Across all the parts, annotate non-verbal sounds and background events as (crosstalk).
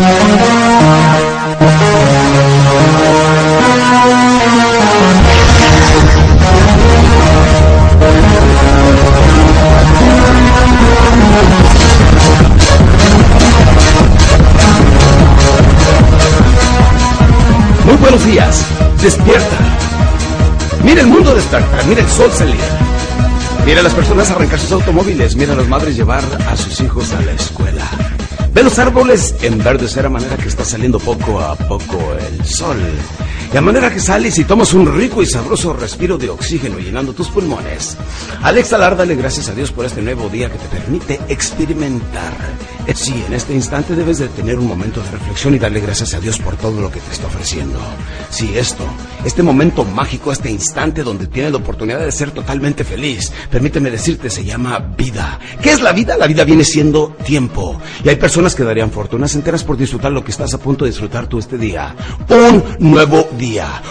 Muy buenos días. Despierta. Mira el mundo despertar. Mira el sol salir. Mira a las personas arrancar sus automóviles. Mira a las madres llevar a sus hijos a la escuela. Ve los árboles enverdecer a manera que está saliendo poco a poco el sol. A manera que sales y tomas un rico y sabroso respiro de oxígeno llenando tus pulmones. Al exhalar, dale gracias a Dios por este nuevo día que te permite experimentar. Eh, Sí, en este instante debes de tener un momento de reflexión y darle gracias a Dios por todo lo que te está ofreciendo. Sí, esto, este momento mágico, este instante donde tienes la oportunidad de ser totalmente feliz, permíteme decirte, se llama vida. ¿Qué es la vida? La vida viene siendo tiempo. Y hay personas que darían fortunas enteras por disfrutar lo que estás a punto de disfrutar tú este día. Un nuevo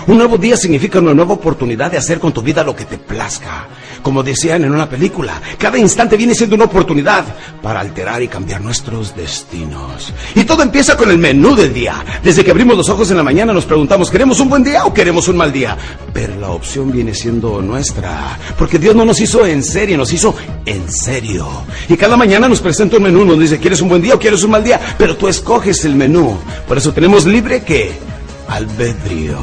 Un nuevo día significa una nueva oportunidad de hacer con tu vida lo que te plazca. Como decían en una película, cada instante viene siendo una oportunidad para alterar y cambiar nuestros destinos. Y todo empieza con el menú del día. Desde que abrimos los ojos en la mañana nos preguntamos, ¿queremos un buen día o queremos un mal día? Pero la opción viene siendo nuestra. Porque Dios no nos hizo en serie, nos hizo en serio. Y cada mañana nos presenta un menú, nos dice, ¿quieres un buen día o quieres un mal día? Pero tú escoges el menú. Por eso tenemos libre que albedrío.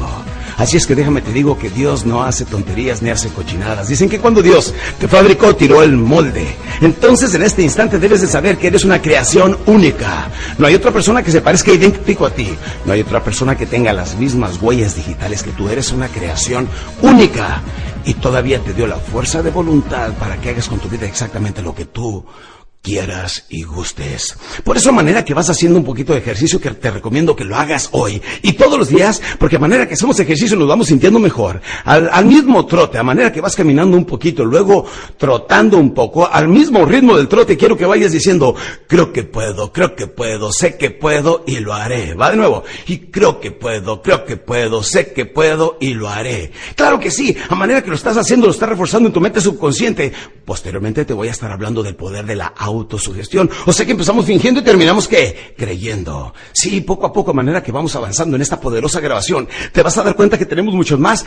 Así es que déjame te digo que Dios no hace tonterías ni hace cochinadas. Dicen que cuando Dios te fabricó, tiró el molde. Entonces en este instante debes de saber que eres una creación única. No hay otra persona que se parezca idéntico a ti. No hay otra persona que tenga las mismas huellas digitales que tú. Eres una creación única. Y todavía te dio la fuerza de voluntad para que hagas con tu vida exactamente lo que tú quieras y gustes. Por eso, manera que vas haciendo un poquito de ejercicio, que te recomiendo que lo hagas hoy y todos los días, porque a manera que hacemos ejercicio nos vamos sintiendo mejor. Al, al mismo trote, a manera que vas caminando un poquito, luego trotando un poco, al mismo ritmo del trote, quiero que vayas diciendo, creo que puedo, creo que puedo, sé que puedo y lo haré. Va de nuevo. Y creo que puedo, creo que puedo, sé que puedo y lo haré. Claro que sí, a manera que lo estás haciendo, lo estás reforzando en tu mente subconsciente. Posteriormente te voy a estar hablando del poder de la autosugestión. O sea que empezamos fingiendo y terminamos ¿qué? Creyendo. Sí, poco a poco, a manera que vamos avanzando en esta poderosa grabación, te vas a dar cuenta que tenemos muchos más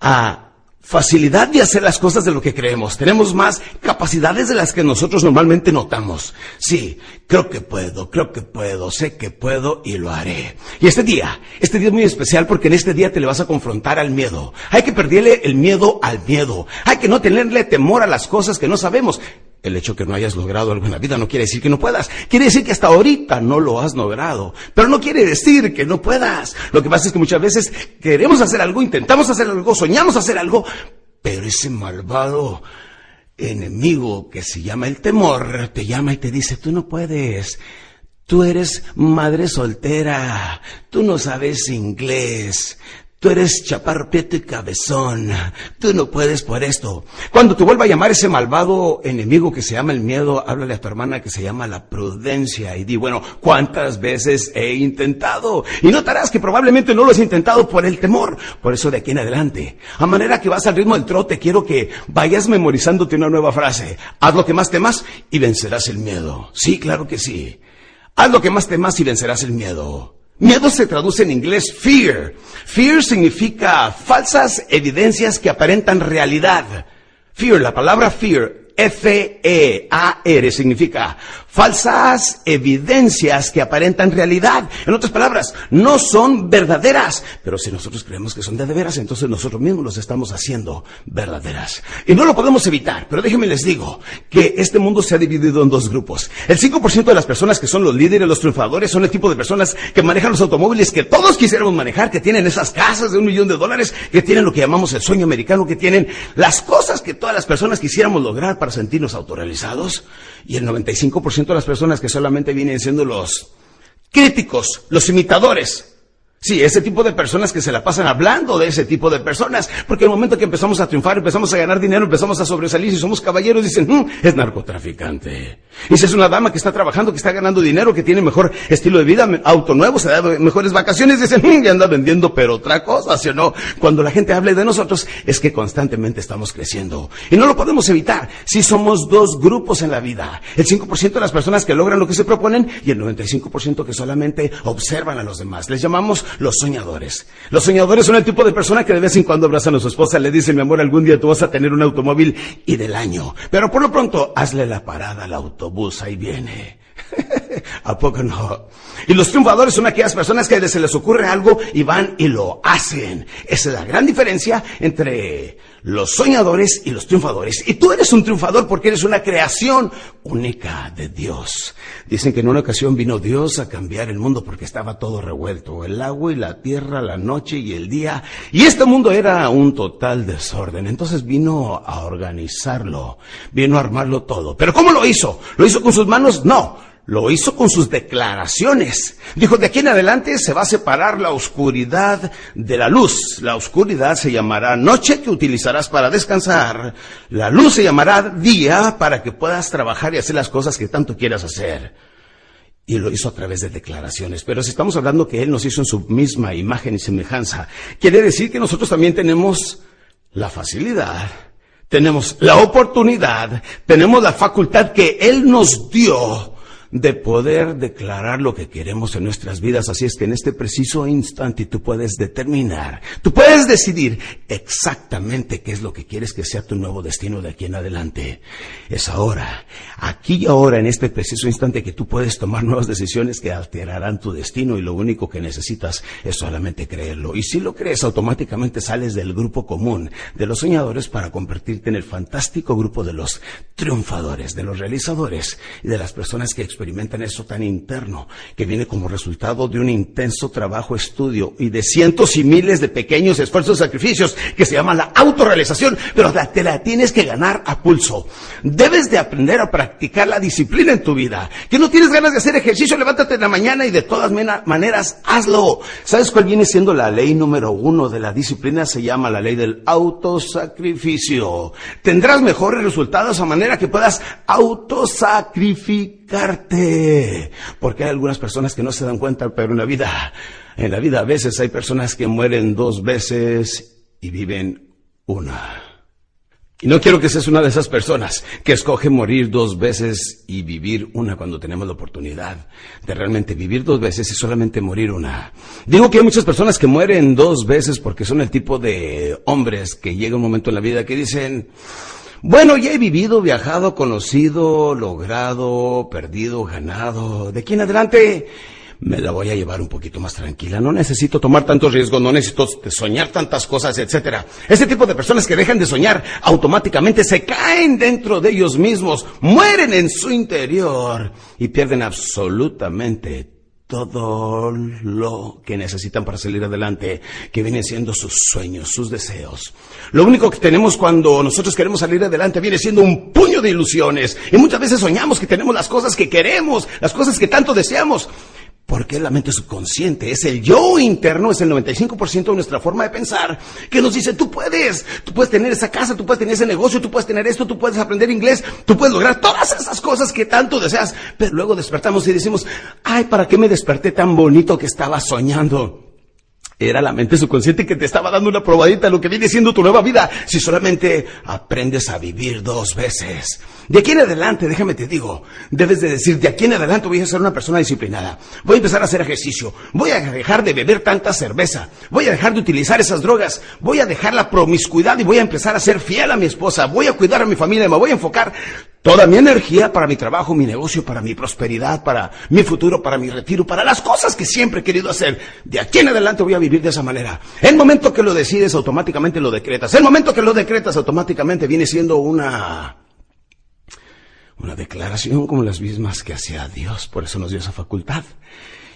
a facilidad de hacer las cosas de lo que creemos. Tenemos más capacidades de las que nosotros normalmente notamos. Sí, creo que puedo, creo que puedo, sé que puedo y lo haré. Y este día, este día es muy especial porque en este día te le vas a confrontar al miedo. Hay que perderle el miedo al miedo. Hay que no tenerle temor a las cosas que no sabemos. El hecho que no hayas logrado algo en la vida no quiere decir que no puedas. Quiere decir que hasta ahorita no lo has logrado. Pero no quiere decir que no puedas. Lo que pasa es que muchas veces queremos hacer algo, intentamos hacer algo, soñamos hacer algo, pero ese malvado enemigo que se llama el temor te llama y te dice, tú no puedes. Tú eres madre soltera. Tú no sabes inglés. Tú eres chaparro, y cabezón. Tú no puedes por esto. Cuando te vuelva a llamar ese malvado enemigo que se llama el miedo, háblale a tu hermana que se llama la prudencia y di, bueno, ¿cuántas veces he intentado? Y notarás que probablemente no lo has intentado por el temor. Por eso de aquí en adelante, a manera que vas al ritmo del trote, quiero que vayas memorizándote una nueva frase. Haz lo que más temas y vencerás el miedo. Sí, claro que sí. Haz lo que más temas y vencerás el miedo. Miedo se traduce en inglés fear. Fear significa falsas evidencias que aparentan realidad. Fear, la palabra fear, F-E-A-R, significa falsas evidencias que aparentan realidad. En otras palabras, no son verdaderas. Pero si nosotros creemos que son de veras, entonces nosotros mismos los estamos haciendo verdaderas. Y no lo podemos evitar. Pero déjenme les digo que este mundo se ha dividido en dos grupos. El 5% de las personas que son los líderes, los triunfadores, son el tipo de personas que manejan los automóviles que todos quisiéramos manejar, que tienen esas casas de un millón de dólares, que tienen lo que llamamos el sueño americano, que tienen las cosas que todas las personas quisiéramos lograr para sentirnos autorrealizados. Y el 95% de las personas que solamente vienen siendo los críticos, los imitadores. Sí, ese tipo de personas que se la pasan hablando de ese tipo de personas, porque el momento que empezamos a triunfar, empezamos a ganar dinero, empezamos a sobresalir, si somos caballeros, dicen, mm, es narcotraficante. Y si es una dama que está trabajando, que está ganando dinero, que tiene mejor estilo de vida, auto nuevo, se da mejores vacaciones, dicen, mm, ya anda vendiendo, pero otra cosa, ¿sí o no? Cuando la gente hable de nosotros, es que constantemente estamos creciendo. Y no lo podemos evitar. Si somos dos grupos en la vida, el 5% de las personas que logran lo que se proponen y el 95% que solamente observan a los demás. Les llamamos los soñadores. Los soñadores son el tipo de persona que de vez en cuando abrazan a su esposa, le dicen, mi amor, algún día tú vas a tener un automóvil y del año. Pero por lo pronto, hazle la parada al autobús, ahí viene. ¿A poco no? Y los triunfadores son aquellas personas que se les ocurre algo y van y lo hacen. Esa es la gran diferencia entre los soñadores y los triunfadores. Y tú eres un triunfador porque eres una creación única de Dios. Dicen que en una ocasión vino Dios a cambiar el mundo porque estaba todo revuelto. El agua y la tierra, la noche y el día. Y este mundo era un total desorden. Entonces vino a organizarlo. Vino a armarlo todo. Pero ¿cómo lo hizo? ¿Lo hizo con sus manos? No. Lo hizo con sus declaraciones. Dijo, de aquí en adelante se va a separar la oscuridad de la luz. La oscuridad se llamará noche que utilizarás para descansar. La luz se llamará día para que puedas trabajar y hacer las cosas que tanto quieras hacer. Y lo hizo a través de declaraciones. Pero si estamos hablando que Él nos hizo en su misma imagen y semejanza, quiere decir que nosotros también tenemos la facilidad, tenemos la oportunidad, tenemos la facultad que Él nos dio de poder declarar lo que queremos en nuestras vidas. Así es que en este preciso instante tú puedes determinar, tú puedes decidir exactamente qué es lo que quieres que sea tu nuevo destino de aquí en adelante. Es ahora, aquí y ahora, en este preciso instante que tú puedes tomar nuevas decisiones que alterarán tu destino y lo único que necesitas es solamente creerlo. Y si lo crees, automáticamente sales del grupo común de los soñadores para convertirte en el fantástico grupo de los triunfadores, de los realizadores y de las personas que experimentan eso tan interno, que viene como resultado de un intenso trabajo, estudio y de cientos y miles de pequeños esfuerzos y sacrificios que se llama la autorrealización, pero te la tienes que ganar a pulso. Debes de aprender a practicar la disciplina en tu vida. Que no tienes ganas de hacer ejercicio, levántate en la mañana y de todas maneras hazlo. ¿Sabes cuál viene siendo la ley número uno de la disciplina? Se llama la ley del autosacrificio. Tendrás mejores resultados a manera que puedas autosacrificar porque hay algunas personas que no se dan cuenta, pero en la vida, en la vida a veces hay personas que mueren dos veces y viven una. Y no quiero que seas una de esas personas que escoge morir dos veces y vivir una cuando tenemos la oportunidad de realmente vivir dos veces y solamente morir una. Digo que hay muchas personas que mueren dos veces porque son el tipo de hombres que llega un momento en la vida que dicen, bueno, ya he vivido, viajado, conocido, logrado, perdido, ganado. De aquí en adelante me la voy a llevar un poquito más tranquila. No necesito tomar tantos riesgos, no necesito soñar tantas cosas, etcétera. Ese tipo de personas que dejan de soñar automáticamente se caen dentro de ellos mismos, mueren en su interior y pierden absolutamente todo lo que necesitan para salir adelante, que vienen siendo sus sueños, sus deseos. Lo único que tenemos cuando nosotros queremos salir adelante viene siendo un puño de ilusiones. Y muchas veces soñamos que tenemos las cosas que queremos, las cosas que tanto deseamos. Porque la mente subconsciente es el yo interno, es el 95% de nuestra forma de pensar, que nos dice, tú puedes, tú puedes tener esa casa, tú puedes tener ese negocio, tú puedes tener esto, tú puedes aprender inglés, tú puedes lograr todas esas cosas que tanto deseas. Pero luego despertamos y decimos, ay, ¿para qué me desperté tan bonito que estaba soñando? Era la mente subconsciente que te estaba dando una probadita de lo que viene siendo tu nueva vida si solamente aprendes a vivir dos veces. De aquí en adelante, déjame te digo, debes de decir, de aquí en adelante voy a ser una persona disciplinada. Voy a empezar a hacer ejercicio. Voy a dejar de beber tanta cerveza. Voy a dejar de utilizar esas drogas. Voy a dejar la promiscuidad y voy a empezar a ser fiel a mi esposa. Voy a cuidar a mi familia. Me voy a enfocar toda mi energía para mi trabajo, mi negocio, para mi prosperidad, para mi futuro, para mi retiro, para las cosas que siempre he querido hacer. De aquí en adelante voy a vivir de esa manera. El momento que lo decides, automáticamente lo decretas. El momento que lo decretas, automáticamente viene siendo una, una declaración como las mismas que hacía Dios. Por eso nos dio esa facultad.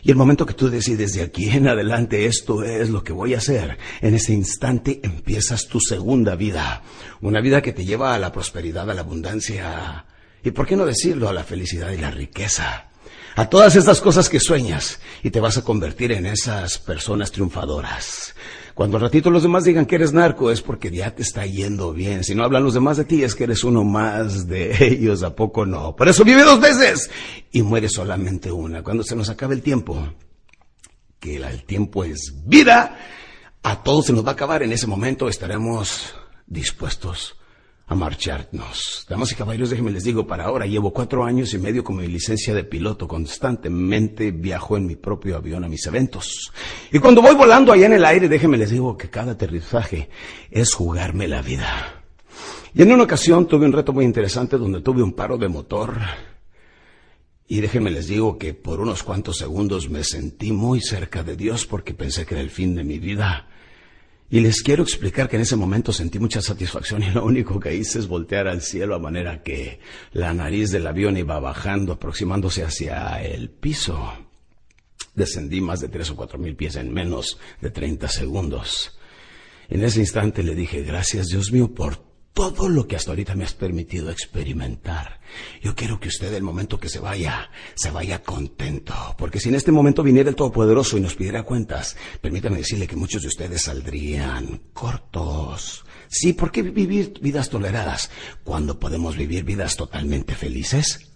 Y el momento que tú decides de aquí en adelante esto es lo que voy a hacer, en ese instante empiezas tu segunda vida. Una vida que te lleva a la prosperidad, a la abundancia y, ¿por qué no decirlo?, a la felicidad y la riqueza. a todas estas cosas que sueñas y te vas a convertir en esas personas triunfadoras. Cuando al ratito los demás digan que eres narco es porque ya te está yendo bien. Si no hablan los demás de ti es que eres uno más de (laughs) ellos, ¿a poco no? Por eso vive dos veces y muere solamente una. Cuando se nos acabe el tiempo, que el tiempo es vida, a todos se nos va a acabar. En ese momento estaremos dispuestos a marcharnos. Damas y caballeros, déjenme les digo, para ahora llevo cuatro años y medio con mi licencia de piloto. Constantemente viajo en mi propio avión a mis eventos. Y cuando voy volando allá en el aire, déjenme les digo que cada aterrizaje es jugarme la vida. Y en una ocasión tuve un reto muy interesante donde tuve un paro de motor. Y déjenme les digo que por unos cuantos segundos me sentí muy cerca de Dios porque pensé que era el fin de mi vida. Y les quiero explicar que en ese momento sentí mucha satisfacción y lo único que hice es voltear al cielo a manera que la nariz del avión iba bajando, aproximándose hacia el piso. Descendí más de tres o cuatro mil pies en menos de treinta segundos. En ese instante le dije, gracias Dios mío por todo lo que hasta ahorita me has permitido experimentar. Yo quiero que usted, el momento que se vaya, se vaya contento. Porque si en este momento viniera el Todopoderoso y nos pidiera cuentas, permítame decirle que muchos de ustedes saldrían cortos. Sí, ¿por qué vivir vidas toleradas cuando podemos vivir vidas totalmente felices?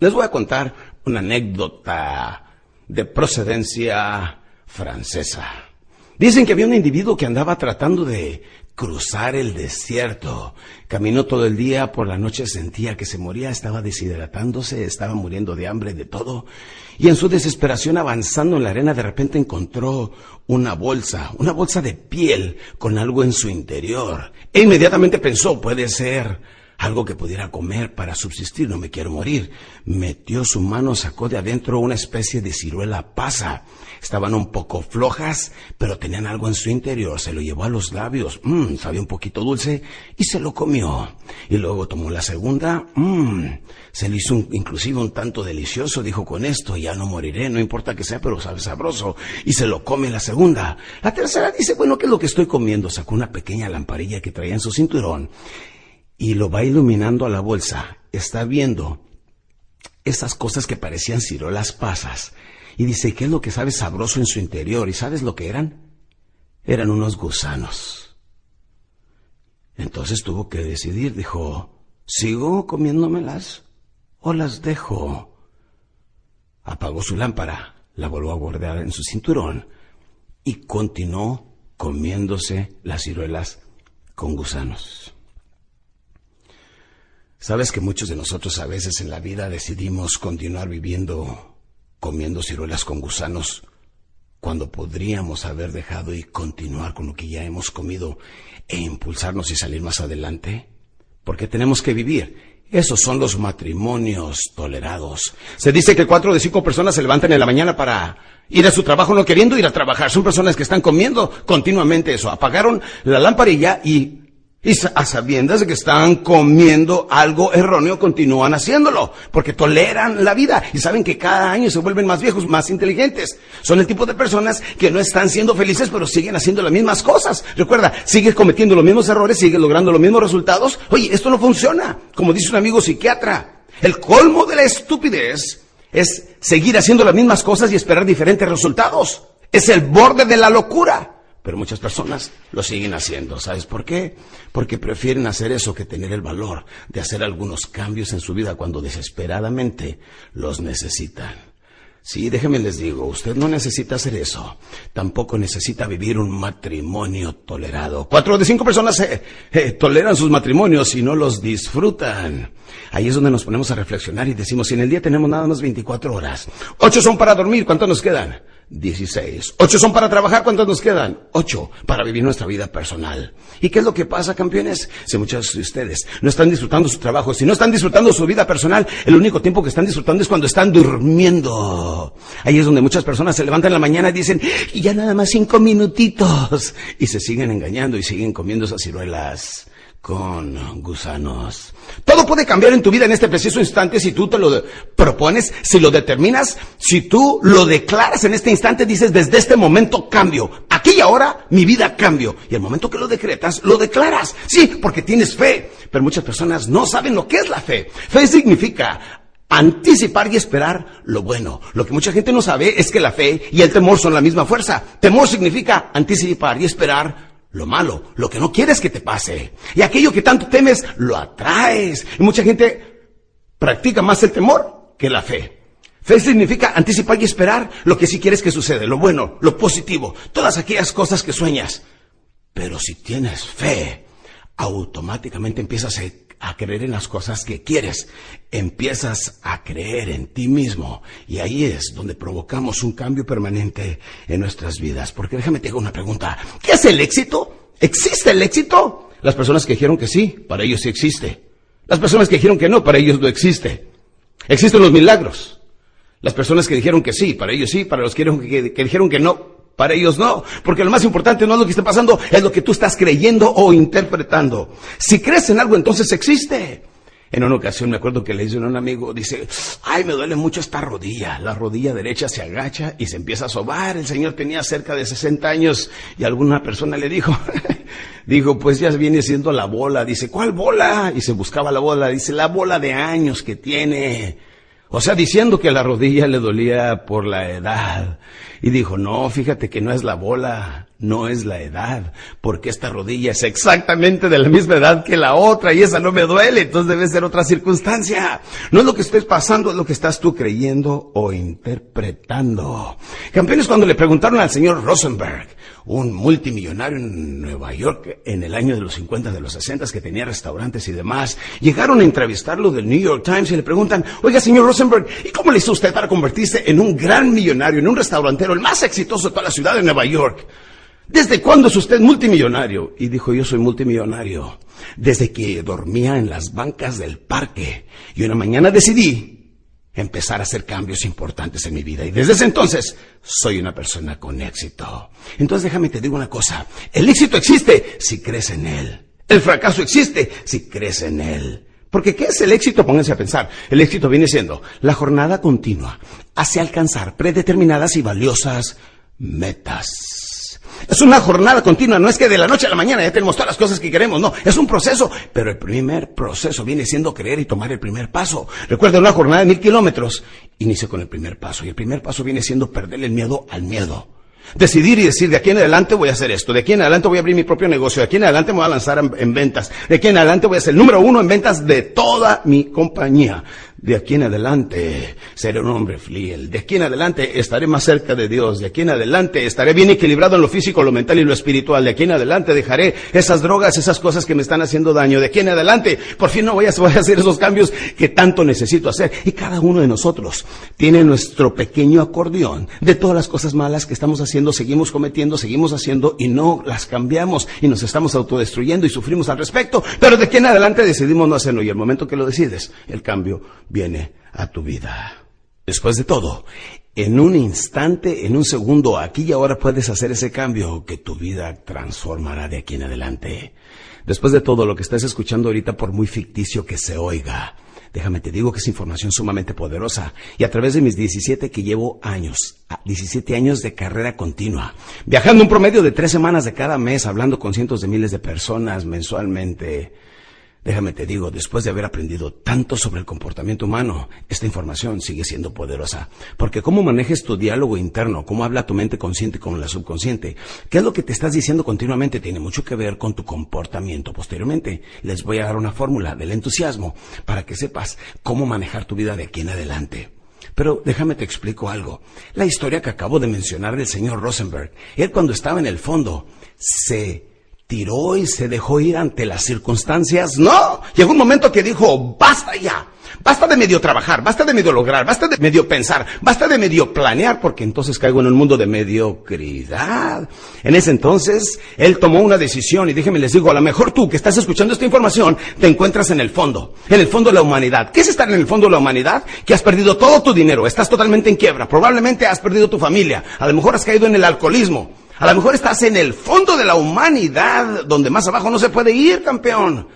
Les voy a contar una anécdota de procedencia francesa. Dicen que había un individuo que andaba tratando de cruzar el desierto. Caminó todo el día, por la noche sentía que se moría, estaba deshidratándose, estaba muriendo de hambre, de todo. Y en su desesperación avanzando en la arena de repente encontró una bolsa, una bolsa de piel con algo en su interior. E inmediatamente pensó, puede ser algo que pudiera comer para subsistir, no me quiero morir. Metió su mano, sacó de adentro una especie de ciruela pasa. Estaban un poco flojas, pero tenían algo en su interior. Se lo llevó a los labios, mmm, sabía un poquito dulce, y se lo comió. Y luego tomó la segunda, mmm, se le hizo inclusive un tanto delicioso, dijo con esto, ya no moriré, no importa que sea, pero sabe sabroso. Y se lo come la segunda. La tercera dice, bueno, ¿qué es lo que estoy comiendo? Sacó una pequeña lamparilla que traía en su cinturón y lo va iluminando a la bolsa. Está viendo esas cosas que parecían cirolas pasas. Y dice, ¿qué es lo que sabe sabroso en su interior? ¿Y sabes lo que eran? Eran unos gusanos. Entonces tuvo que decidir, dijo, ¿sigo comiéndomelas o las dejo? Apagó su lámpara, la volvió a guardar en su cinturón y continuó comiéndose las ciruelas con gusanos. Sabes que muchos de nosotros a veces en la vida decidimos continuar viviendo comiendo ciruelas con gusanos cuando podríamos haber dejado y continuar con lo que ya hemos comido e impulsarnos y salir más adelante? Porque tenemos que vivir. Esos son los matrimonios tolerados. Se dice que cuatro de cinco personas se levantan en la mañana para ir a su trabajo no queriendo ir a trabajar. Son personas que están comiendo continuamente eso. Apagaron la lamparilla y y a sabiendas de que están comiendo algo erróneo, continúan haciéndolo, porque toleran la vida y saben que cada año se vuelven más viejos, más inteligentes. Son el tipo de personas que no están siendo felices, pero siguen haciendo las mismas cosas. Recuerda, sigues cometiendo los mismos errores, sigues logrando los mismos resultados. Oye, esto no funciona. Como dice un amigo psiquiatra, el colmo de la estupidez es seguir haciendo las mismas cosas y esperar diferentes resultados. Es el borde de la locura. Pero muchas personas lo siguen haciendo. ¿Sabes por qué? Porque prefieren hacer eso que tener el valor de hacer algunos cambios en su vida cuando desesperadamente los necesitan. Sí, déjenme les digo, usted no necesita hacer eso. Tampoco necesita vivir un matrimonio tolerado. Cuatro de cinco personas eh, eh, toleran sus matrimonios y no los disfrutan. Ahí es donde nos ponemos a reflexionar y decimos, si en el día tenemos nada más 24 horas, ocho son para dormir, ¿cuántos nos quedan? 16. Ocho son para trabajar, ¿cuántos nos quedan? Ocho para vivir nuestra vida personal. ¿Y qué es lo que pasa, campeones? Si muchos de ustedes no están disfrutando su trabajo, si no están disfrutando su vida personal, el único tiempo que están disfrutando es cuando están durmiendo. Ahí es donde muchas personas se levantan en la mañana y dicen, y ya nada más cinco minutitos. Y se siguen engañando y siguen comiendo esas ciruelas con gusanos. Todo puede cambiar en tu vida en este preciso instante si tú te lo propones, si lo determinas, si tú lo declaras en este instante, dices, desde este momento cambio. Aquí y ahora mi vida cambio. Y el momento que lo decretas, lo declaras. Sí, porque tienes fe. Pero muchas personas no saben lo que es la fe. Fe significa Anticipar y esperar lo bueno. Lo que mucha gente no sabe es que la fe y el temor son la misma fuerza. Temor significa anticipar y esperar lo malo, lo que no quieres que te pase. Y aquello que tanto temes, lo atraes. Y mucha gente practica más el temor que la fe. Fe significa anticipar y esperar lo que sí quieres que sucede, lo bueno, lo positivo, todas aquellas cosas que sueñas. Pero si tienes fe, automáticamente empiezas a creer en las cosas que quieres, empiezas a creer en ti mismo y ahí es donde provocamos un cambio permanente en nuestras vidas. Porque déjame te hago una pregunta, ¿qué es el éxito? ¿Existe el éxito? Las personas que dijeron que sí, para ellos sí existe. Las personas que dijeron que no, para ellos no existe. Existen los milagros. Las personas que dijeron que sí, para ellos sí, para los que, que dijeron que no, para ellos no, porque lo más importante no es lo que está pasando, es lo que tú estás creyendo o interpretando. Si crees en algo, entonces existe. En una ocasión me acuerdo que le dice a un amigo, dice, ay, me duele mucho esta rodilla. La rodilla derecha se agacha y se empieza a sobar. El señor tenía cerca de 60 años y alguna persona le dijo, (laughs) dijo, pues ya viene siendo la bola. Dice, ¿cuál bola? Y se buscaba la bola. Dice, la bola de años que tiene. O sea, diciendo que la rodilla le dolía por la edad. Y dijo, no, fíjate que no es la bola, no es la edad, porque esta rodilla es exactamente de la misma edad que la otra y esa no me duele, entonces debe ser otra circunstancia. No es lo que estés pasando, es lo que estás tú creyendo o interpretando. Campeones, cuando le preguntaron al señor Rosenberg, un multimillonario en Nueva York en el año de los 50, de los 60, que tenía restaurantes y demás. Llegaron a entrevistarlo del New York Times y le preguntan, oiga, señor Rosenberg, ¿y cómo le hizo usted para convertirse en un gran millonario, en un restaurantero, el más exitoso de toda la ciudad de Nueva York? ¿Desde cuándo es usted multimillonario? Y dijo, yo soy multimillonario desde que dormía en las bancas del parque. Y una mañana decidí empezar a hacer cambios importantes en mi vida. Y desde ese entonces soy una persona con éxito. Entonces déjame te digo una cosa. El éxito existe si crees en él. El fracaso existe si crees en él. Porque ¿qué es el éxito? Pónganse a pensar. El éxito viene siendo la jornada continua hacia alcanzar predeterminadas y valiosas metas. Es una jornada continua, no es que de la noche a la mañana ya tenemos todas las cosas que queremos, no, es un proceso, pero el primer proceso viene siendo creer y tomar el primer paso. Recuerda una jornada de mil kilómetros, inicia con el primer paso y el primer paso viene siendo perder el miedo al miedo. Decidir y decir, de aquí en adelante voy a hacer esto, de aquí en adelante voy a abrir mi propio negocio, de aquí en adelante me voy a lanzar en, ventas, de aquí en adelante voy a ser el número uno en ventas de toda mi compañía. De aquí en adelante seré un hombre fiel. De aquí en adelante estaré más cerca de Dios. De aquí en adelante estaré bien equilibrado en lo físico, lo mental y lo espiritual. De aquí en adelante dejaré esas drogas, esas cosas que me están haciendo daño. De aquí en adelante, por fin no voy a, a hacer esos cambios que tanto necesito hacer. Y cada uno de nosotros tiene nuestro pequeño acordeón de todas las cosas malas que estamos haciendo, seguimos cometiendo, seguimos haciendo y no las cambiamos y nos estamos autodestruyendo y sufrimos al respecto. Pero de aquí en adelante decidimos no hacerlo y el momento que lo decides, el cambio viene a tu vida. Después de todo, en un instante, en un segundo, aquí y ahora puedes hacer ese cambio que tu vida transformará de aquí en adelante. Después de todo, lo que estás escuchando ahorita, por muy ficticio que se oiga, déjame te digo que es información sumamente poderosa. Y a través de mis 17 que llevo años, 17 años de carrera continua, viajando un promedio de tres semanas de cada mes, hablando con cientos de miles de personas mensualmente, Déjame te digo, después de haber aprendido tanto sobre el comportamiento humano, esta información sigue siendo poderosa. Porque cómo manejes tu diálogo interno, cómo habla tu mente consciente con la subconsciente, qué es lo que te estás diciendo continuamente, tiene mucho que ver con tu comportamiento posteriormente. Les voy a dar una fórmula del entusiasmo para que sepas cómo manejar tu vida de aquí en adelante. Pero déjame te explico algo. La historia que acabo de mencionar del señor Rosenberg, él cuando estaba en el fondo se tiró y se dejó ir ante las circunstancias. No, llegó un momento que dijo, basta ya, basta de medio trabajar, basta de medio lograr, basta de medio pensar, basta de medio planear, porque entonces caigo en un mundo de mediocridad. En ese entonces, él tomó una decisión y déjenme les digo, a lo mejor tú que estás escuchando esta información, te encuentras en el fondo, en el fondo de la humanidad. ¿Qué es estar en el fondo de la humanidad? Que has perdido todo tu dinero, estás totalmente en quiebra, probablemente has perdido tu familia, a lo mejor has caído en el alcoholismo. A lo mejor estás en el fondo de la humanidad, donde más abajo no se puede ir, campeón.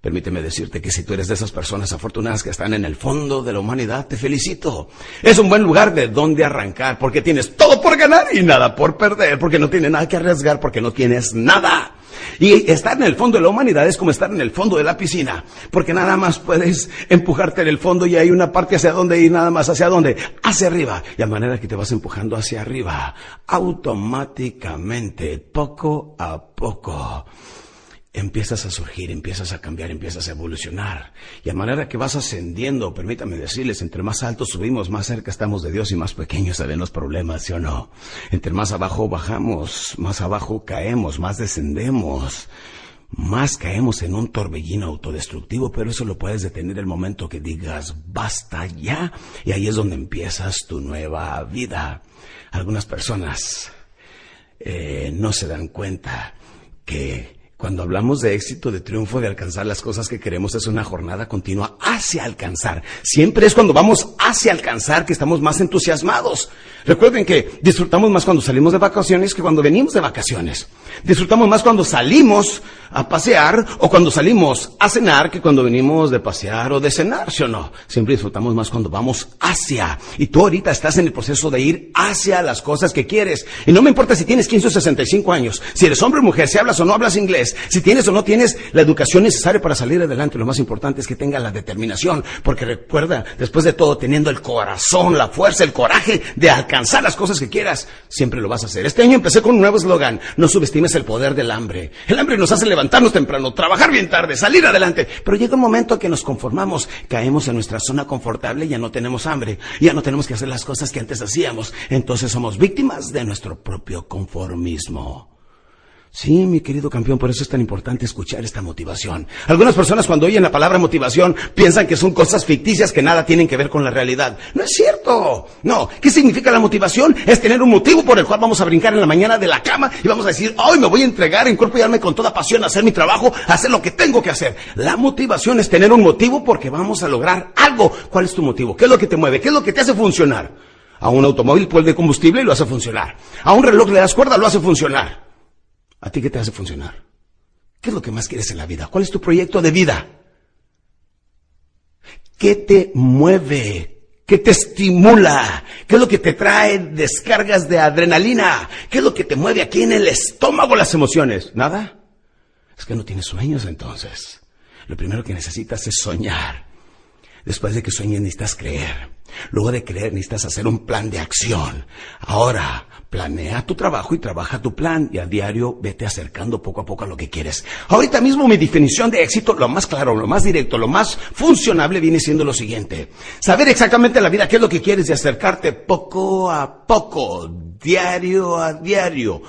Permíteme decirte que si tú eres de esas personas afortunadas que están en el fondo de la humanidad, te felicito. Es un buen lugar de donde arrancar, porque tienes todo por ganar y nada por perder, porque no tienes nada que arriesgar, porque no tienes nada. Y estar en el fondo de la humanidad es como estar en el fondo de la piscina, porque nada más puedes empujarte en el fondo y hay una parte hacia donde y nada más hacia dónde, hacia arriba. Y a manera que te vas empujando hacia arriba, automáticamente, poco a poco empiezas a surgir, empiezas a cambiar, empiezas a evolucionar. Y a manera que vas ascendiendo, permítame decirles, entre más alto subimos, más cerca estamos de Dios y más pequeños se ven los problemas, ¿sí o no? Entre más abajo bajamos, más abajo caemos, más descendemos. Más caemos en un torbellino autodestructivo, pero eso lo puedes detener el momento que digas basta ya, y ahí es donde empiezas tu nueva vida. Algunas personas eh, no se dan cuenta que cuando hablamos de éxito, de triunfo, de alcanzar las cosas que queremos, es una jornada continua hacia alcanzar. Siempre es cuando vamos hacia alcanzar que estamos más entusiasmados. Recuerden que disfrutamos más cuando salimos de vacaciones que cuando venimos de vacaciones. Disfrutamos más cuando salimos a pasear o cuando salimos a cenar que cuando venimos de pasear o de cenar, ¿sí o no? Siempre disfrutamos más cuando vamos hacia. Y tú ahorita estás en el proceso de ir hacia las cosas que quieres. Y no me importa si tienes 15 o 65 años, si eres hombre o mujer, si hablas o no hablas inglés, si tienes o no tienes la educación necesaria para salir adelante. Lo más importante es que tengas la determinación. Porque recuerda, después de todo, teniendo el corazón, la fuerza, el coraje de alcanzar las cosas que quieras, siempre lo vas a hacer. Este año empecé con un nuevo eslogan. No subestimes el poder del hambre. El hambre nos hace levantar levantarnos temprano, trabajar bien tarde, salir adelante. Pero llega un momento que nos conformamos, caemos en nuestra zona confortable, ya no tenemos hambre, ya no tenemos que hacer las cosas que antes hacíamos. Entonces somos víctimas de nuestro propio conformismo. Sí, mi querido campeón, por eso es tan importante escuchar esta motivación. Algunas personas cuando oyen la palabra motivación piensan que son cosas ficticias que nada tienen que ver con la realidad. No es cierto. No. ¿Qué significa la motivación? Es tener un motivo por el cual vamos a brincar en la mañana de la cama y vamos a decir, hoy me voy a entregar en cuerpo y alma con toda pasión a hacer mi trabajo, a hacer lo que tengo que hacer. La motivación es tener un motivo porque vamos a lograr algo. ¿Cuál es tu motivo? ¿Qué es lo que te mueve? ¿Qué es lo que te hace funcionar? A un automóvil de combustible y lo hace funcionar. A un reloj le das cuerda, lo hace funcionar. ¿A ti qué te hace funcionar? ¿Qué es lo que más quieres en la vida? ¿Cuál es tu proyecto de vida? ¿Qué te mueve? ¿Qué te estimula? ¿Qué es lo que te trae descargas de adrenalina? ¿Qué es lo que te mueve aquí en el estómago las emociones? ¿Nada? Es que no tienes sueños entonces. Lo primero que necesitas es soñar. Después de que sueñes necesitas creer. Luego de creer necesitas hacer un plan de acción. Ahora, planea tu trabajo y trabaja tu plan y a diario vete acercando poco a poco a lo que quieres. Ahorita mismo mi definición de éxito, lo más claro, lo más directo, lo más funcionable viene siendo lo siguiente. Saber exactamente la vida qué es lo que quieres y acercarte poco a poco, diario a diario,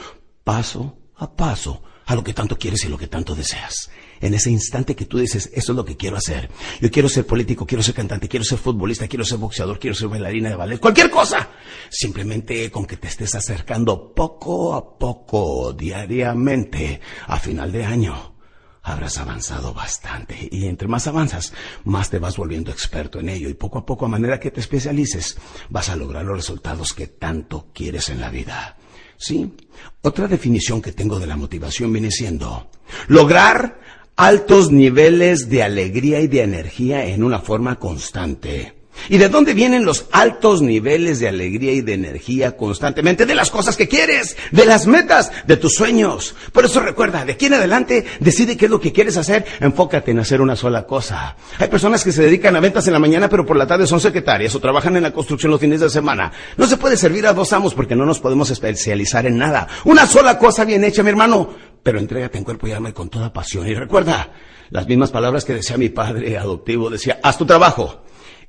paso a paso a lo que tanto quieres y lo que tanto deseas en ese instante que tú dices, eso es lo que quiero hacer. Yo quiero ser político, quiero ser cantante, quiero ser futbolista, quiero ser boxeador, quiero ser bailarina de ballet, cualquier cosa. Simplemente con que te estés acercando poco a poco, diariamente, a final de año, habrás avanzado bastante. Y entre más avanzas, más te vas volviendo experto en ello. Y poco a poco, a manera que te especialices, vas a lograr los resultados que tanto quieres en la vida. ¿Sí? Otra definición que tengo de la motivación viene siendo lograr altos niveles de alegría y de energía en una forma constante. ¿Y de dónde vienen los altos niveles de alegría y de energía constantemente? De las cosas que quieres, de las metas, de tus sueños. Por eso recuerda, de aquí en adelante, decide qué es lo que quieres hacer, enfócate en hacer una sola cosa. Hay personas que se dedican a ventas en la mañana, pero por la tarde son secretarias o trabajan en la construcción los fines de semana. No se puede servir a dos amos porque no nos podemos especializar en nada. Una sola cosa bien hecha, mi hermano pero entrégate en cuerpo y alma con toda pasión. Y recuerda las mismas palabras que decía mi padre adoptivo, decía, haz tu trabajo.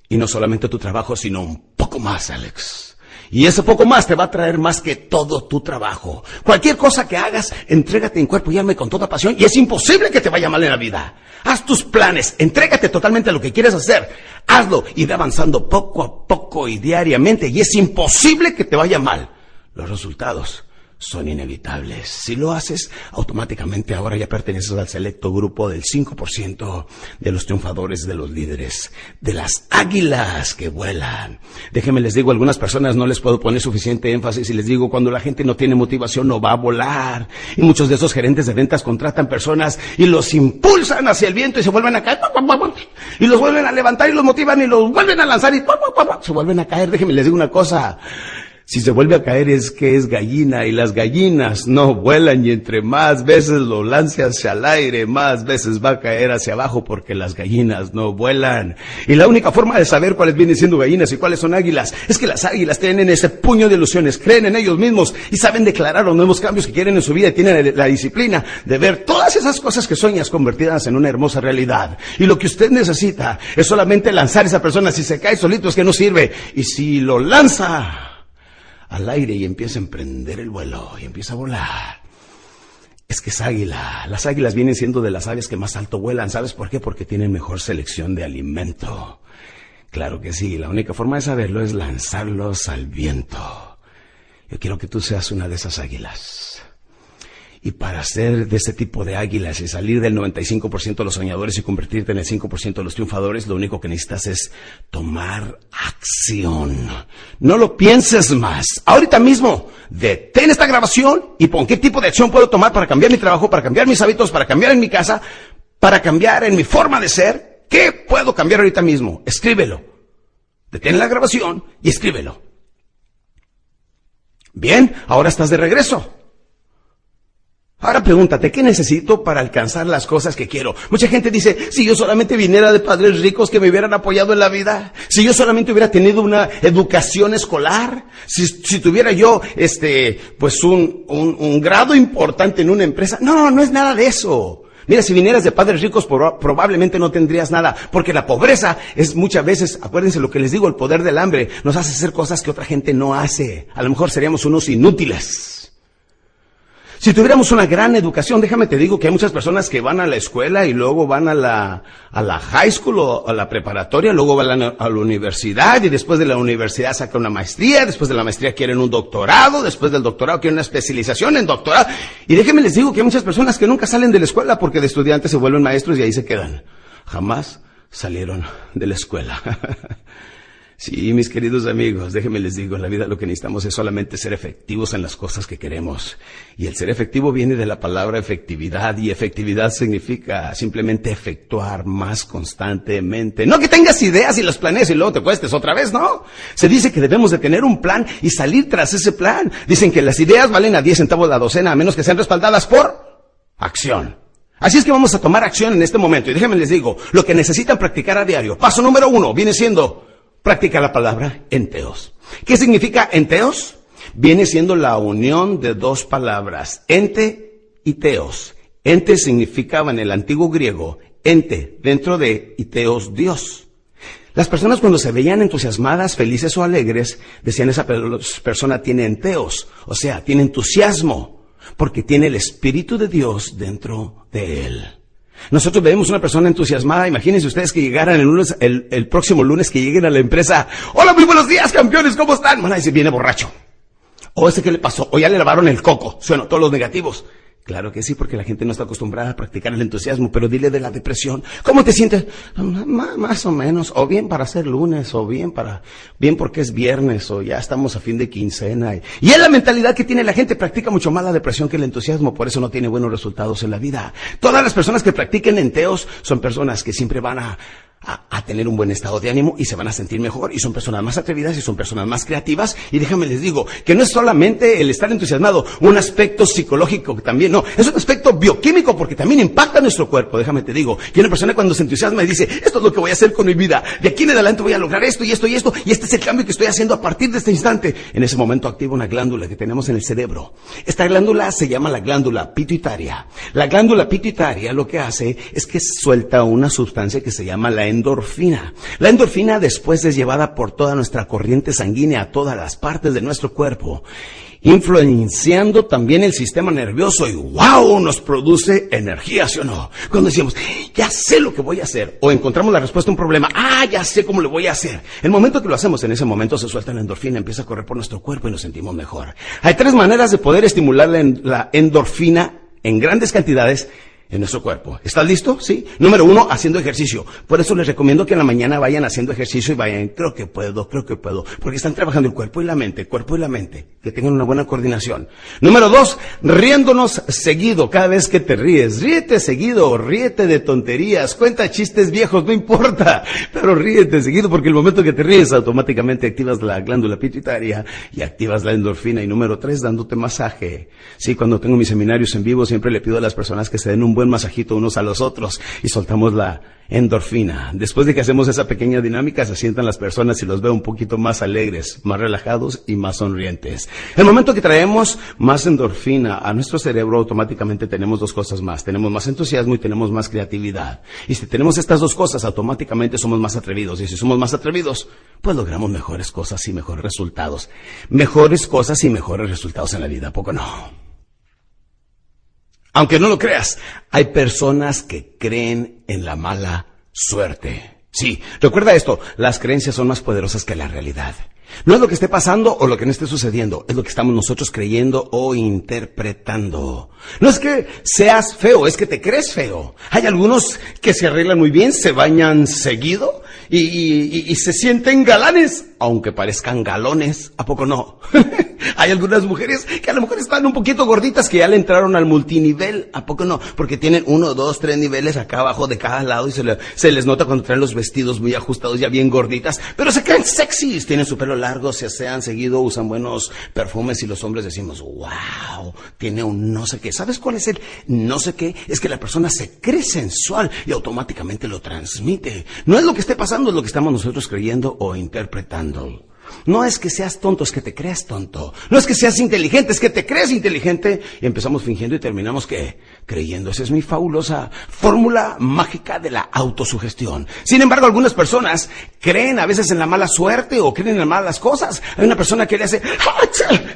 Y no solamente tu trabajo, sino un poco más, Alex. Y ese poco más te va a traer más que todo tu trabajo. Cualquier cosa que hagas, entrégate en cuerpo y alma con toda pasión. Y es imposible que te vaya mal en la vida. Haz tus planes, entrégate totalmente a lo que quieres hacer. Hazlo y ve avanzando poco a poco y diariamente. Y es imposible que te vaya mal. Los resultados son inevitables. Si lo haces, automáticamente ahora ya perteneces al selecto grupo del 5% de los triunfadores, de los líderes, de las águilas que vuelan. Déjenme les digo, algunas personas no les puedo poner suficiente énfasis y les digo, cuando la gente no tiene motivación no va a volar. Y muchos de esos gerentes de ventas contratan personas y los impulsan hacia el viento y se vuelven a caer. Y los vuelven a levantar y los motivan y los vuelven a lanzar y se vuelven a caer. Déjenme les digo una cosa. Si se vuelve a caer es que es gallina y las gallinas no vuelan y entre más veces lo lance hacia el aire, más veces va a caer hacia abajo porque las gallinas no vuelan. Y la única forma de saber cuáles vienen siendo gallinas y cuáles son águilas es que las águilas tienen ese puño de ilusiones, creen en ellos mismos y saben declarar los nuevos cambios que quieren en su vida y tienen la disciplina de ver todas esas cosas que sueñas convertidas en una hermosa realidad. Y lo que usted necesita es solamente lanzar a esa persona. Si se cae solito es que no sirve. Y si lo lanza, al aire y empieza a emprender el vuelo y empieza a volar. Es que es águila. Las águilas vienen siendo de las aves que más alto vuelan. ¿Sabes por qué? Porque tienen mejor selección de alimento. Claro que sí. La única forma de saberlo es lanzarlos al viento. Yo quiero que tú seas una de esas águilas. Y para ser de ese tipo de águilas y salir del 95% de los soñadores y convertirte en el 5% de los triunfadores, lo único que necesitas es tomar acción. No lo pienses más. Ahorita mismo, detén esta grabación y pon qué tipo de acción puedo tomar para cambiar mi trabajo, para cambiar mis hábitos, para cambiar en mi casa, para cambiar en mi forma de ser. ¿Qué puedo cambiar ahorita mismo? Escríbelo. Detén la grabación y escríbelo. Bien, ahora estás de regreso. Ahora pregúntate, ¿qué necesito para alcanzar las cosas que quiero? Mucha gente dice, si yo solamente viniera de padres ricos que me hubieran apoyado en la vida, si yo solamente hubiera tenido una educación escolar, si, si tuviera yo, este, pues un, un, un, grado importante en una empresa. No, no es nada de eso. Mira, si vinieras de padres ricos probablemente no tendrías nada, porque la pobreza es muchas veces, acuérdense lo que les digo, el poder del hambre nos hace hacer cosas que otra gente no hace. A lo mejor seríamos unos inútiles. Si tuviéramos una gran educación, déjame te digo que hay muchas personas que van a la escuela y luego van a la, a la high school o a la preparatoria, luego van a la, universidad y después de la universidad sacan una maestría, después de la maestría quieren un doctorado, después del doctorado quieren una especialización en doctorado. Y déjenme les digo que hay muchas personas que nunca salen de la escuela porque de estudiantes se vuelven maestros y ahí se quedan. Jamás salieron de la escuela. (laughs) Sí, mis queridos amigos, déjenme les digo, en la vida lo que necesitamos es solamente ser efectivos en las cosas que queremos. Y el ser efectivo viene de la palabra efectividad y efectividad significa simplemente efectuar más constantemente. No que tengas ideas y las planees y luego te cuestes otra vez, ¿no? Se dice que debemos de tener un plan y salir tras ese plan. Dicen que las ideas valen a 10 centavos la docena a menos que sean respaldadas por acción. Así es que vamos a tomar acción en este momento y déjenme les digo, lo que necesitan practicar a diario. Paso número uno viene siendo Practica la palabra enteos. ¿Qué significa enteos? Viene siendo la unión de dos palabras, ente y teos. Ente significaba en el antiguo griego ente, dentro de y teos Dios. Las personas cuando se veían entusiasmadas, felices o alegres, decían esa persona tiene enteos, o sea, tiene entusiasmo, porque tiene el Espíritu de Dios dentro de él. Nosotros vemos una persona entusiasmada. Imagínense ustedes que llegaran el, lunes, el, próximo lunes, que lleguen a la empresa. Hola, muy buenos días, campeones, ¿cómo están? Van a decir, viene borracho. O ese que le pasó, o ya le lavaron el coco. Suena todos los negativos. Claro que sí, porque la gente no está acostumbrada a practicar el entusiasmo, pero dile de la depresión. ¿Cómo te sientes? más o menos, o bien para ser lunes, o bien para, bien porque es viernes, o ya estamos a fin de quincena. Y es la mentalidad que tiene la gente, practica mucho más la depresión que el entusiasmo, por eso no tiene buenos resultados en la vida. Todas las personas que practiquen enteos son personas que siempre van a, a, tener un buen estado de ánimo y se van a sentir mejor y son personas más atrevidas y son personas más creativas y déjame les digo que no es solamente el estar entusiasmado, un aspecto psicológico también, no, es un aspecto bioquímico porque también impacta nuestro cuerpo, déjame te digo, que una persona cuando se entusiasma y dice, esto es lo que voy a hacer con mi vida, de aquí en adelante voy a lograr esto y esto y esto y este es el cambio que estoy haciendo a partir de este instante, en ese momento activa una glándula que tenemos en el cerebro. Esta glándula se llama la glándula pituitaria. La glándula pituitaria lo que hace es que suelta una sustancia que se llama la La endorfina después es llevada por toda nuestra corriente sanguínea a todas las partes de nuestro cuerpo, influenciando también el sistema nervioso y wow, nos produce energía, ¿sí o no? Cuando decimos, ya sé lo que voy a hacer, o encontramos la respuesta a un problema, ah, ya sé cómo lo voy a hacer. El momento que lo hacemos, en ese momento se suelta la endorfina, empieza a correr por nuestro cuerpo y nos sentimos mejor. Hay tres maneras de poder estimular la endorfina en grandes cantidades en nuestro cuerpo. ¿Estás listo? Sí. Número uno, haciendo ejercicio. Por eso les recomiendo que en la mañana vayan haciendo ejercicio y vayan, creo que puedo, creo que puedo, porque están trabajando el cuerpo y la mente, cuerpo y la mente, que tengan una buena coordinación. Número dos, riéndonos seguido, cada vez que te ríes. Ríete seguido, ríete de tonterías, cuenta chistes viejos, no importa, pero ríete seguido porque el momento que te ríes automáticamente activas la glándula pituitaria y activas la endorfina. Y número tres, dándote masaje. Sí, cuando tengo mis seminarios en vivo siempre le pido a las personas que se den un buen masajito unos a los otros y soltamos la endorfina. Después de que hacemos esa pequeña dinámica, se sientan las personas y los veo un poquito más alegres, más relajados y más sonrientes. El momento que traemos más endorfina a nuestro cerebro, automáticamente tenemos dos cosas más. Tenemos más entusiasmo y tenemos más creatividad. Y si tenemos estas dos cosas, automáticamente somos más atrevidos. Y si somos más atrevidos, pues logramos mejores cosas y mejores resultados. Mejores cosas y mejores resultados en la vida, poco no? Aunque no lo creas, hay personas que creen en la mala suerte. Sí, recuerda esto, las creencias son más poderosas que la realidad. No es lo que esté pasando o lo que no esté sucediendo, es lo que estamos nosotros creyendo o interpretando. No es que seas feo, es que te crees feo. Hay algunos que se arreglan muy bien, se bañan seguido y, se sienten galanes, aunque parezcan galones. ¿A poco no? (laughs) Hay algunas mujeres que a lo mejor están un poquito gorditas que ya le entraron al multinivel. ¿A poco no? Porque tienen uno, dos, tres niveles acá abajo de cada lado y se, se les nota cuando traen los vestidos muy ajustados, ya bien gorditas. Pero se creen sexys, tienen su pelo largo, se asean seguido, usan buenos perfumes y los hombres decimos, wow, tiene un no sé qué. ¿Sabes cuál es el no sé qué? Es que la persona se cree sensual y automáticamente lo transmite. No es lo que esté pasando, es lo que estamos nosotros creyendo o interpretando. No es que seas tonto, es que te creas tonto. No es que seas inteligente, es que te crees inteligente. Y empezamos fingiendo y terminamos que creyendo. Esa es mi fabulosa fórmula mágica de la autosugestión. Sin embargo, algunas personas creen a veces en la mala suerte o creen en las malas cosas. Hay una persona que le hace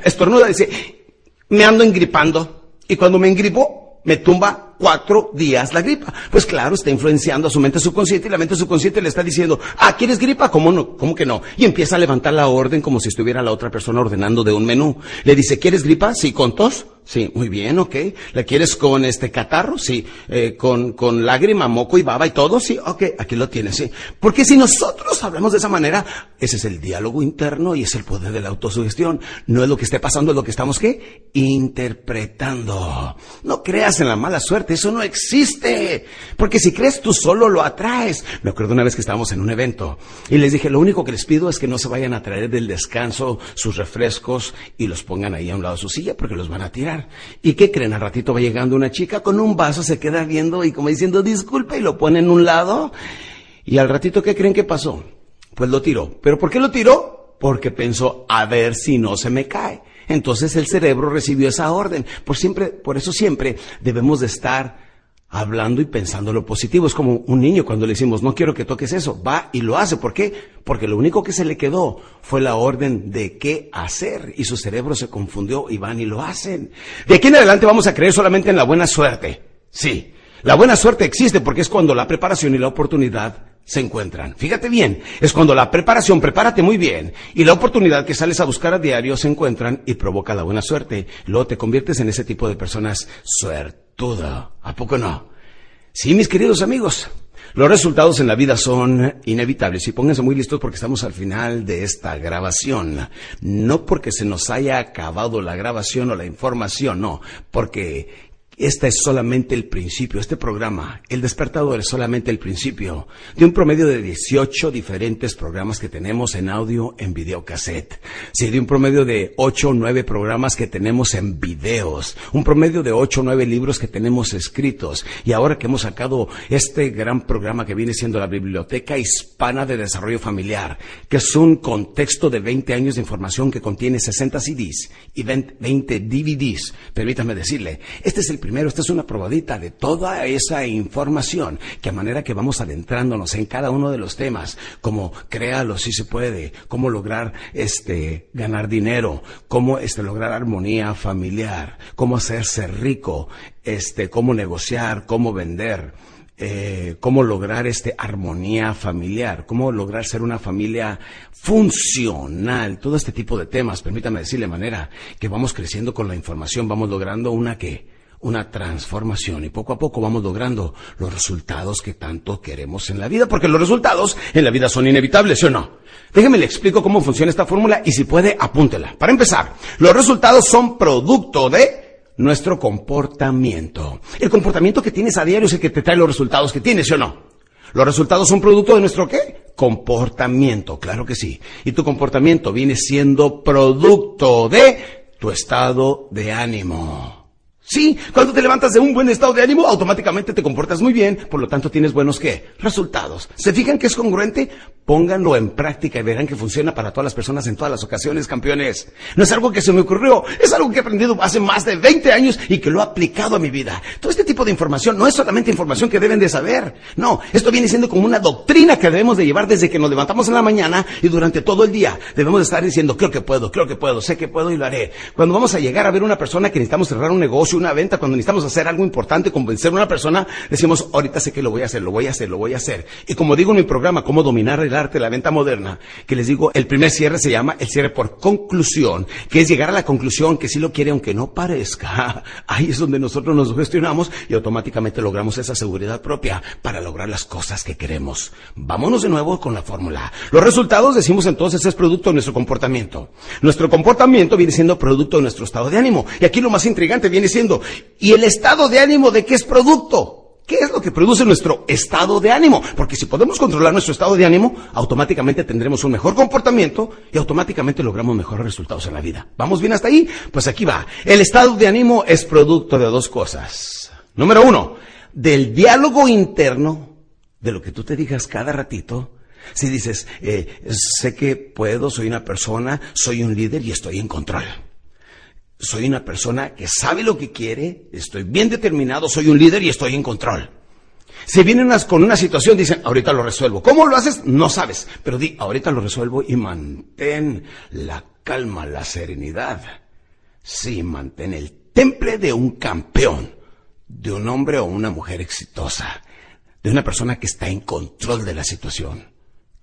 estornuda y dice, me ando engripando. Y cuando me engripo, me tumba cuatro días la gripa. Pues claro, está influenciando a su mente subconsciente y la mente subconsciente le está diciendo, ah, ¿quieres gripa? ¿Cómo no? ¿Cómo que no? Y empieza a levantar la orden como si estuviera la otra persona ordenando de un menú. Le dice, ¿quieres gripa? Sí, con tos. Sí, muy bien, ok. ¿La quieres con este catarro? Sí. Eh, con, con lágrima, moco y baba y todo? Sí, ok, aquí lo tienes, sí. Porque si nosotros hablamos de esa manera, ese es el diálogo interno y es el poder de la autosugestión. No es lo que esté pasando, es lo que estamos, ¿qué? Interpretando. No creas en la mala suerte, eso no existe. Porque si crees tú solo lo atraes. Me acuerdo una vez que estábamos en un evento y les dije, lo único que les pido es que no se vayan a traer del descanso sus refrescos y los pongan ahí a un lado de su silla porque los van a tirar. ¿Y qué creen? Al ratito va llegando una chica con un vaso, se queda viendo y como diciendo disculpe y lo pone en un lado. Y al ratito, ¿qué creen que pasó? Pues lo tiró. ¿Pero por qué lo tiró? Porque pensó, a ver si no se me cae. Entonces el cerebro recibió esa orden. Por siempre, por eso siempre debemos de estar hablando y pensando lo positivo. Es como un niño cuando le decimos, no quiero que toques eso, va y lo hace. ¿Por qué? Porque lo único que se le quedó fue la orden de qué hacer y su cerebro se confundió y van y lo hacen. De aquí en adelante vamos a creer solamente en la buena suerte. Sí, la buena suerte existe porque es cuando la preparación y la oportunidad se encuentran. Fíjate bien, es cuando la preparación, prepárate muy bien, y la oportunidad que sales a buscar a diario se encuentran y provoca la buena suerte. Luego te conviertes en ese tipo de personas suerte todo. ¿A poco no? Sí, mis queridos amigos. Los resultados en la vida son inevitables y pónganse muy listos porque estamos al final de esta grabación. No porque se nos haya acabado la grabación o la información, no, porque este es solamente el principio, este programa, El Despertador es solamente el principio de un promedio de 18 diferentes programas que tenemos en audio, en videocassette. Sí, de un promedio de 8 o 9 programas que tenemos en videos, un promedio de 8 o 9 libros que tenemos escritos. Y ahora que hemos sacado este gran programa que viene siendo la Biblioteca Hispana de Desarrollo Familiar, que es un contexto de 20 años de información que contiene 60 CDs y 20 DVDs, permítame decirle, este es el primero, esta es una probadita de toda esa información, que a manera que vamos adentrándonos en cada uno de los temas, como créalo si se puede, cómo lograr este ganar dinero, cómo este lograr armonía familiar, cómo hacerse rico, este cómo negociar, cómo vender, eh, cómo lograr este armonía familiar, cómo lograr ser una familia funcional, todo este tipo de temas, permítame decirle de manera que vamos creciendo con la información, vamos logrando una que una transformación y poco a poco vamos logrando los resultados que tanto queremos en la vida, porque los resultados en la vida son inevitables, ¿sí o no? Déjeme le explico cómo funciona esta fórmula y si puede, apúntela. Para empezar, los resultados son producto de nuestro comportamiento. El comportamiento que tienes a diario es el que te trae los resultados que tienes, ¿sí o no? Los resultados son producto de nuestro qué? Comportamiento, claro que sí. Y tu comportamiento viene siendo producto de tu estado de ánimo. Sí, cuando te levantas de un buen estado de ánimo, automáticamente te comportas muy bien, por lo tanto tienes buenos qué? Resultados. ¿Se fijan que es congruente? Pónganlo en práctica y verán que funciona para todas las personas en todas las ocasiones, campeones. No es algo que se me ocurrió, es algo que he aprendido hace más de 20 años y que lo he aplicado a mi vida. Todo este tipo de información no es solamente información que deben de saber. No, esto viene siendo como una doctrina que debemos de llevar desde que nos levantamos en la mañana y durante todo el día. Debemos de estar diciendo, creo que puedo, creo que puedo, sé que puedo y lo haré. Cuando vamos a llegar a ver una persona que necesitamos cerrar un negocio, una venta, cuando necesitamos hacer algo importante, convencer a una persona, decimos, ahorita sé que lo voy a hacer, lo voy a hacer, lo voy a hacer. Y como digo en mi programa, cómo dominar el arte de la venta moderna, que les digo, el primer cierre se llama el cierre por conclusión, que es llegar a la conclusión que sí lo quiere aunque no parezca. (laughs) Ahí es donde nosotros nos gestionamos y automáticamente logramos esa seguridad propia para lograr las cosas que queremos. Vámonos de nuevo con la fórmula. Los resultados, decimos entonces, es producto de nuestro comportamiento. Nuestro comportamiento viene siendo producto de nuestro estado de ánimo. Y aquí lo más intrigante viene siendo, ¿y el estado de ánimo de qué es producto? ¿Qué es lo que produce nuestro estado de ánimo? Porque si podemos controlar nuestro estado de ánimo, automáticamente tendremos un mejor comportamiento y automáticamente logramos mejores resultados en la vida. ¿Vamos bien hasta ahí? Pues aquí va. El estado de ánimo es producto de dos cosas. Número uno, del diálogo interno, de lo que tú te digas cada ratito. Si dices, eh, sé que puedo, soy una persona, soy un líder y estoy en control soy una persona que sabe lo que quiere, estoy bien determinado, soy un líder y estoy en control. Si vienen con una situación, dicen, ahorita lo resuelvo. ¿Cómo lo haces? No sabes. Pero di, ahorita lo resuelvo y mantén la calma, la serenidad. Sí, mantén el temple de un campeón, de un hombre o una mujer exitosa, de una persona que está en control de la situación.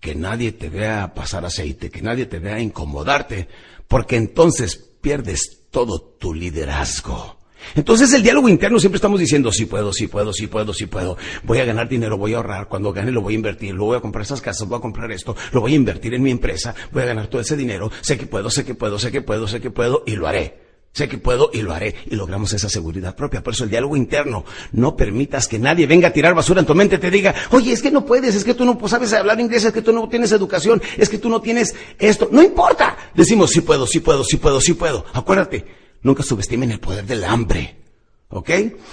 Que nadie te vea pasar aceite, que nadie te vea incomodarte, porque entonces pierdes todo tu liderazgo. Entonces el diálogo interno siempre estamos diciendo, sí puedo, sí puedo, sí puedo, sí puedo. Voy a ganar dinero, voy a ahorrar. Cuando gane lo voy a invertir, lo voy a comprar esas casas, voy a comprar esto, lo voy a invertir en mi empresa, voy a ganar todo ese dinero. Sé que puedo, sé que puedo, sé que puedo, sé que puedo y lo haré. Sé que puedo y lo haré. Y logramos esa seguridad propia. Por eso el diálogo interno. No permitas que nadie venga a tirar basura en tu mente y te diga, oye, es que no puedes, es que tú no sabes hablar inglés, es que tú no tienes educación, es que tú no tienes esto. No importa. Decimos, sí puedo, sí puedo, sí puedo, sí puedo. Acuérdate, nunca subestimen el poder del hambre. ¿Ok?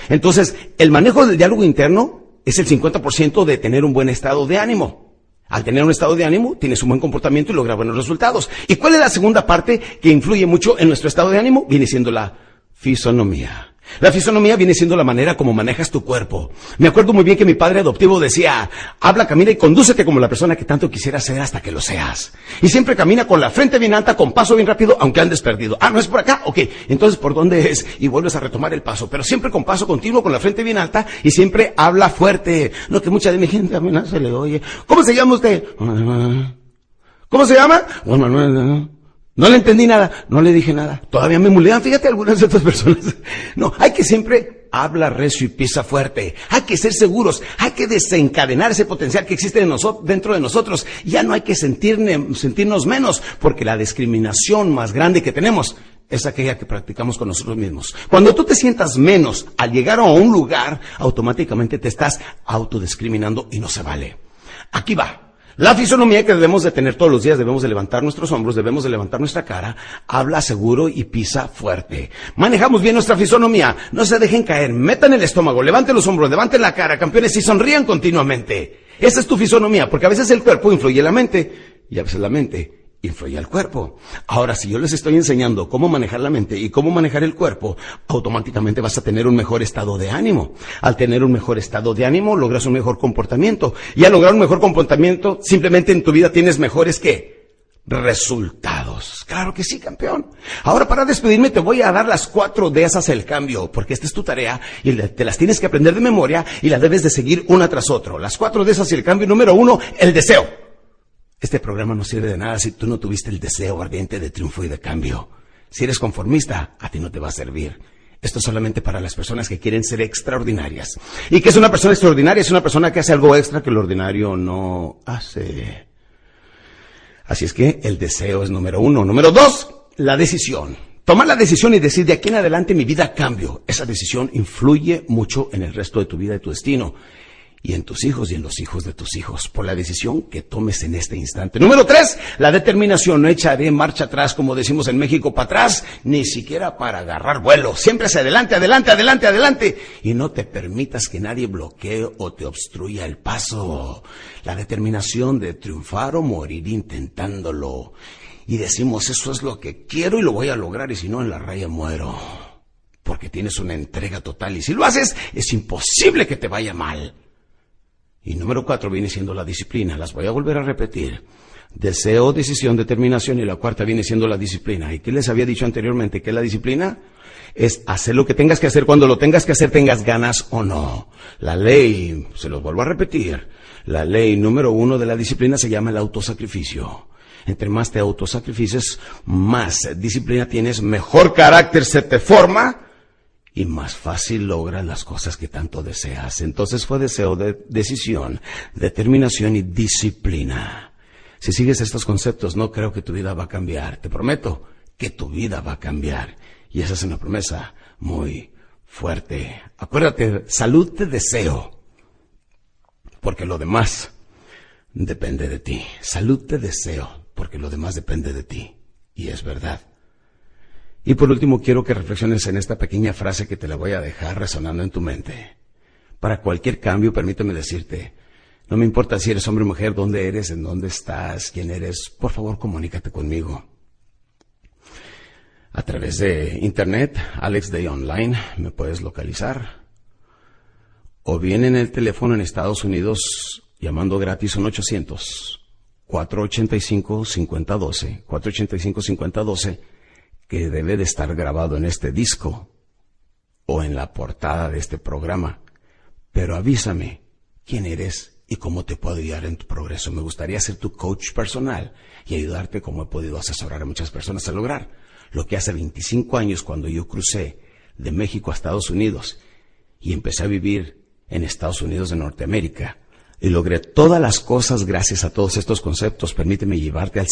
Entonces, el manejo del diálogo interno es el 50% de tener un buen estado de ánimo. Al tener un estado de ánimo, tienes un buen comportamiento y logras buenos resultados. ¿Y cuál es la segunda parte que influye mucho en nuestro estado de ánimo? Viene siendo la fisonomía. La fisonomía viene siendo la manera como manejas tu cuerpo. Me acuerdo muy bien que mi padre adoptivo decía, habla, camina y condúcete como la persona que tanto quisiera ser hasta que lo seas. Y siempre camina con la frente bien alta, con paso bien rápido, aunque andes perdido. Ah, ¿no es por acá? Ok, entonces ¿por dónde es? Y vuelves a retomar el paso, pero siempre con paso continuo, con la frente bien alta y siempre habla fuerte. No que mucha de mi gente a mí no se le oye. ¿Cómo se llama usted? ¿Cómo se llama? No le entendí nada, no le dije nada. Todavía me mulean, fíjate algunas de estas (laughs) personas. No, hay que siempre habla recio y pisa fuerte. Hay que ser seguros, hay que desencadenar ese potencial que existe dentro de nosotros. Ya no hay que sentirnos menos, porque la discriminación más grande que tenemos es aquella que practicamos con nosotros mismos. Cuando tú te sientas menos al llegar a un lugar, automáticamente te estás autodiscriminando y no se vale. Aquí va. La fisonomía que debemos de tener todos los días, debemos de levantar nuestros hombros, debemos de levantar nuestra cara, habla seguro y pisa fuerte. Manejamos bien nuestra fisonomía, no se dejen caer, metan el estómago, levanten los hombros, levanten la cara, campeones, y sonrían continuamente. Esa es tu fisonomía, porque a veces el cuerpo influye en la mente y a veces la mente influye al cuerpo. Ahora, si yo les estoy enseñando cómo manejar la mente y cómo manejar el cuerpo, automáticamente vas a tener un mejor estado de ánimo. Al tener un mejor estado de ánimo, logras un mejor comportamiento. Y al lograr un mejor comportamiento, simplemente en tu vida tienes mejores que resultados. Claro que sí, campeón. Ahora para despedirme te voy a dar las cuatro de esas el cambio, porque esta es tu tarea y te las tienes que aprender de memoria y las debes de seguir una tras otra. Las cuatro de esas y el cambio número uno, el deseo. Este programa no sirve de nada si tú no tuviste el deseo ardiente de triunfo y de cambio. Si eres conformista, a ti no te va a servir. Esto es solamente para las personas que quieren ser extraordinarias. ¿Y que es una persona extraordinaria? Es una persona que hace algo extra que el ordinario no hace. Así es que el deseo es número uno. Número dos, la decisión. Tomar la decisión y decir de aquí en adelante mi vida cambio. Esa decisión influye mucho en el resto de tu vida y tu destino y en tus hijos y en los hijos de tus hijos, por la decisión que tomes en este instante. Número tres, la determinación. No echaré marcha atrás, como decimos en México, para atrás, ni siquiera para agarrar vuelo. Siempre hacia adelante, adelante, adelante, adelante. Y no te permitas que nadie bloquee o te obstruya el paso. La determinación de triunfar o morir intentándolo. Y decimos, eso es lo que quiero y lo voy a lograr, y si no, en la raya muero. Porque tienes una entrega total. Y si lo haces, es imposible que te vaya mal. Y número cuatro viene siendo la disciplina. Las voy a volver a repetir. Deseo, decisión, determinación y la cuarta viene siendo la disciplina. ¿Y qué les había dicho anteriormente? Que la disciplina es hacer lo que tengas que hacer cuando lo tengas que hacer, tengas ganas o no. La ley, se los vuelvo a repetir, la ley número uno de la disciplina se llama el autosacrificio. Entre más te autosacrifices, más disciplina tienes, mejor carácter se te forma y más fácil logras las cosas que tanto deseas. Entonces fue deseo de decisión, determinación y disciplina. Si sigues estos conceptos, no creo que tu vida va a cambiar. Te prometo que tu vida va a cambiar. Y esa es una promesa muy fuerte. Acuérdate, salud te deseo, porque lo demás depende de ti. Salud te deseo, porque lo demás depende de ti. Y es verdad. Y por último, quiero que reflexiones en esta pequeña frase que te la voy a dejar resonando en tu mente. Para cualquier cambio, permíteme decirte, no me importa si eres hombre o mujer, dónde eres, en dónde estás, quién eres, por favor comunícate conmigo. A través de internet, Alex Day Online, me puedes localizar. O bien en el teléfono en Estados Unidos, llamando gratis un 800 485 5012, 485 5012 que debe de estar grabado en este disco o en la portada de este programa. Pero avísame quién eres y cómo te puedo ayudar en tu progreso. Me gustaría ser tu coach personal y ayudarte como he podido asesorar a muchas personas a lograr lo que hace 25 años cuando yo crucé de México a Estados Unidos y empecé a vivir en Estados Unidos de Norteamérica y logré todas las cosas gracias a todos estos conceptos. Permíteme llevarte al